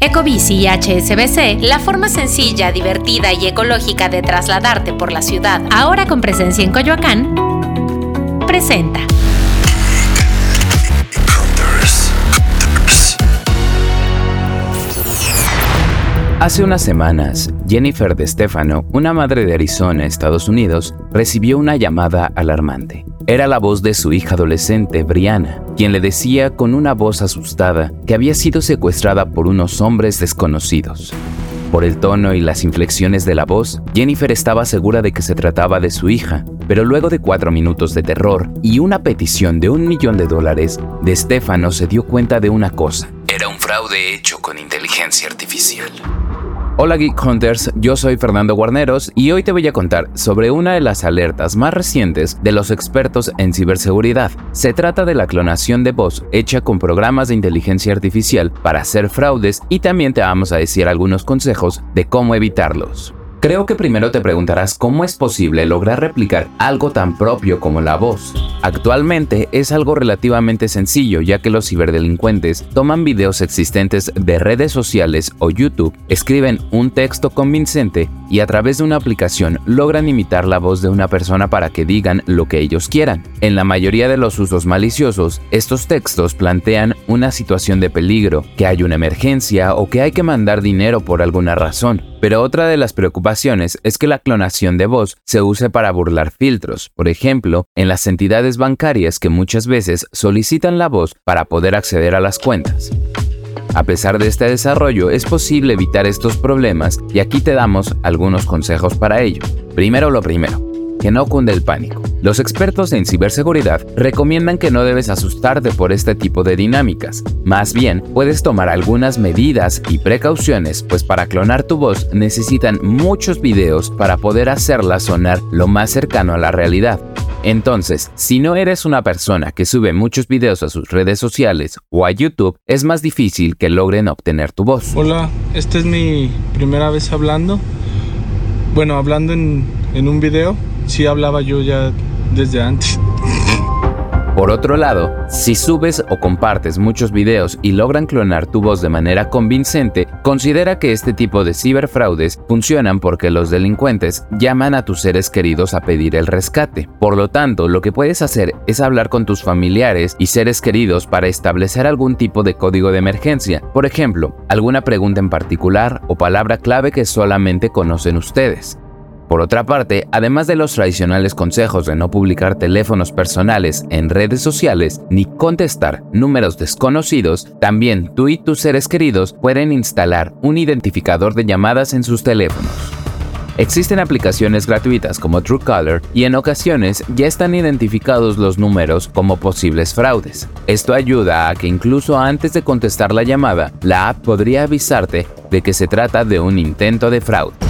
Ecobici y HSBC, la forma sencilla, divertida y ecológica de trasladarte por la ciudad, ahora con presencia en Coyoacán, presenta. Hace unas semanas, Jennifer de Stefano, una madre de Arizona, Estados Unidos, recibió una llamada alarmante. Era la voz de su hija adolescente, Brianna, quien le decía con una voz asustada que había sido secuestrada por unos hombres desconocidos. Por el tono y las inflexiones de la voz, Jennifer estaba segura de que se trataba de su hija, pero luego de cuatro minutos de terror y una petición de un millón de dólares, de Stefano se dio cuenta de una cosa. Era un fraude hecho con inteligencia artificial. Hola Geek Hunters, yo soy Fernando Guarneros y hoy te voy a contar sobre una de las alertas más recientes de los expertos en ciberseguridad. Se trata de la clonación de voz hecha con programas de inteligencia artificial para hacer fraudes y también te vamos a decir algunos consejos de cómo evitarlos. Creo que primero te preguntarás cómo es posible lograr replicar algo tan propio como la voz. Actualmente es algo relativamente sencillo ya que los ciberdelincuentes toman videos existentes de redes sociales o YouTube, escriben un texto convincente y a través de una aplicación logran imitar la voz de una persona para que digan lo que ellos quieran. En la mayoría de los usos maliciosos, estos textos plantean una situación de peligro, que hay una emergencia o que hay que mandar dinero por alguna razón. Pero otra de las preocupaciones es que la clonación de voz se use para burlar filtros, por ejemplo, en las entidades bancarias que muchas veces solicitan la voz para poder acceder a las cuentas. A pesar de este desarrollo, es posible evitar estos problemas y aquí te damos algunos consejos para ello. Primero lo primero, que no cunde el pánico. Los expertos en ciberseguridad recomiendan que no debes asustarte por este tipo de dinámicas. Más bien, puedes tomar algunas medidas y precauciones, pues para clonar tu voz necesitan muchos videos para poder hacerla sonar lo más cercano a la realidad. Entonces, si no eres una persona que sube muchos videos a sus redes sociales o a YouTube, es más difícil que logren obtener tu voz. Hola, esta es mi primera vez hablando. Bueno, hablando en, en un video sí hablaba yo ya desde antes. Por otro lado, si subes o compartes muchos videos y logran clonar tu voz de manera convincente, considera que este tipo de ciberfraudes funcionan porque los delincuentes llaman a tus seres queridos a pedir el rescate. Por lo tanto, lo que puedes hacer es hablar con tus familiares y seres queridos para establecer algún tipo de código de emergencia, por ejemplo, alguna pregunta en particular o palabra clave que solamente conocen ustedes. Por otra parte, además de los tradicionales consejos de no publicar teléfonos personales en redes sociales ni contestar números desconocidos, también tú y tus seres queridos pueden instalar un identificador de llamadas en sus teléfonos. Existen aplicaciones gratuitas como Truecaller y en ocasiones ya están identificados los números como posibles fraudes. Esto ayuda a que incluso antes de contestar la llamada, la app podría avisarte de que se trata de un intento de fraude.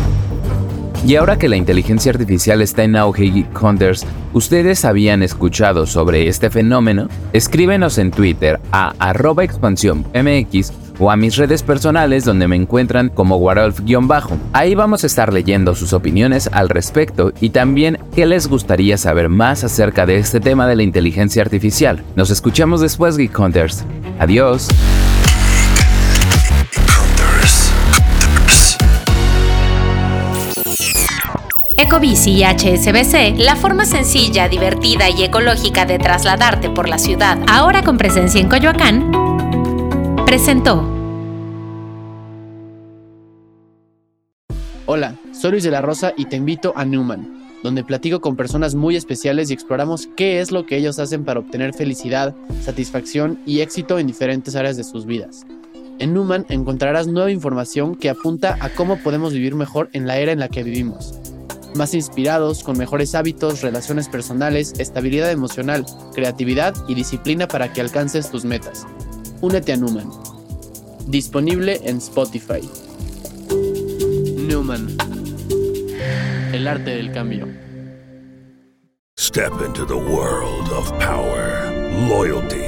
Y ahora que la inteligencia artificial está en auge Geek Hunters, ¿ustedes habían escuchado sobre este fenómeno? Escríbenos en Twitter a arroba expansiónmx o a mis redes personales donde me encuentran como Warolf-bajo. Ahí vamos a estar leyendo sus opiniones al respecto y también qué les gustaría saber más acerca de este tema de la inteligencia artificial. Nos escuchamos después, Geek Hunters. Adiós. Ecobici y HSBC, la forma sencilla, divertida y ecológica de trasladarte por la ciudad, ahora con presencia en Coyoacán, presentó. Hola, soy Luis de la Rosa y te invito a Newman, donde platico con personas muy especiales y exploramos qué es lo que ellos hacen para obtener felicidad, satisfacción y éxito en diferentes áreas de sus vidas. En Newman encontrarás nueva información que apunta a cómo podemos vivir mejor en la era en la que vivimos más inspirados, con mejores hábitos, relaciones personales, estabilidad emocional, creatividad y disciplina para que alcances tus metas. Únete a Newman. Disponible en Spotify. Newman. El arte del cambio. Step into the world of power, loyalty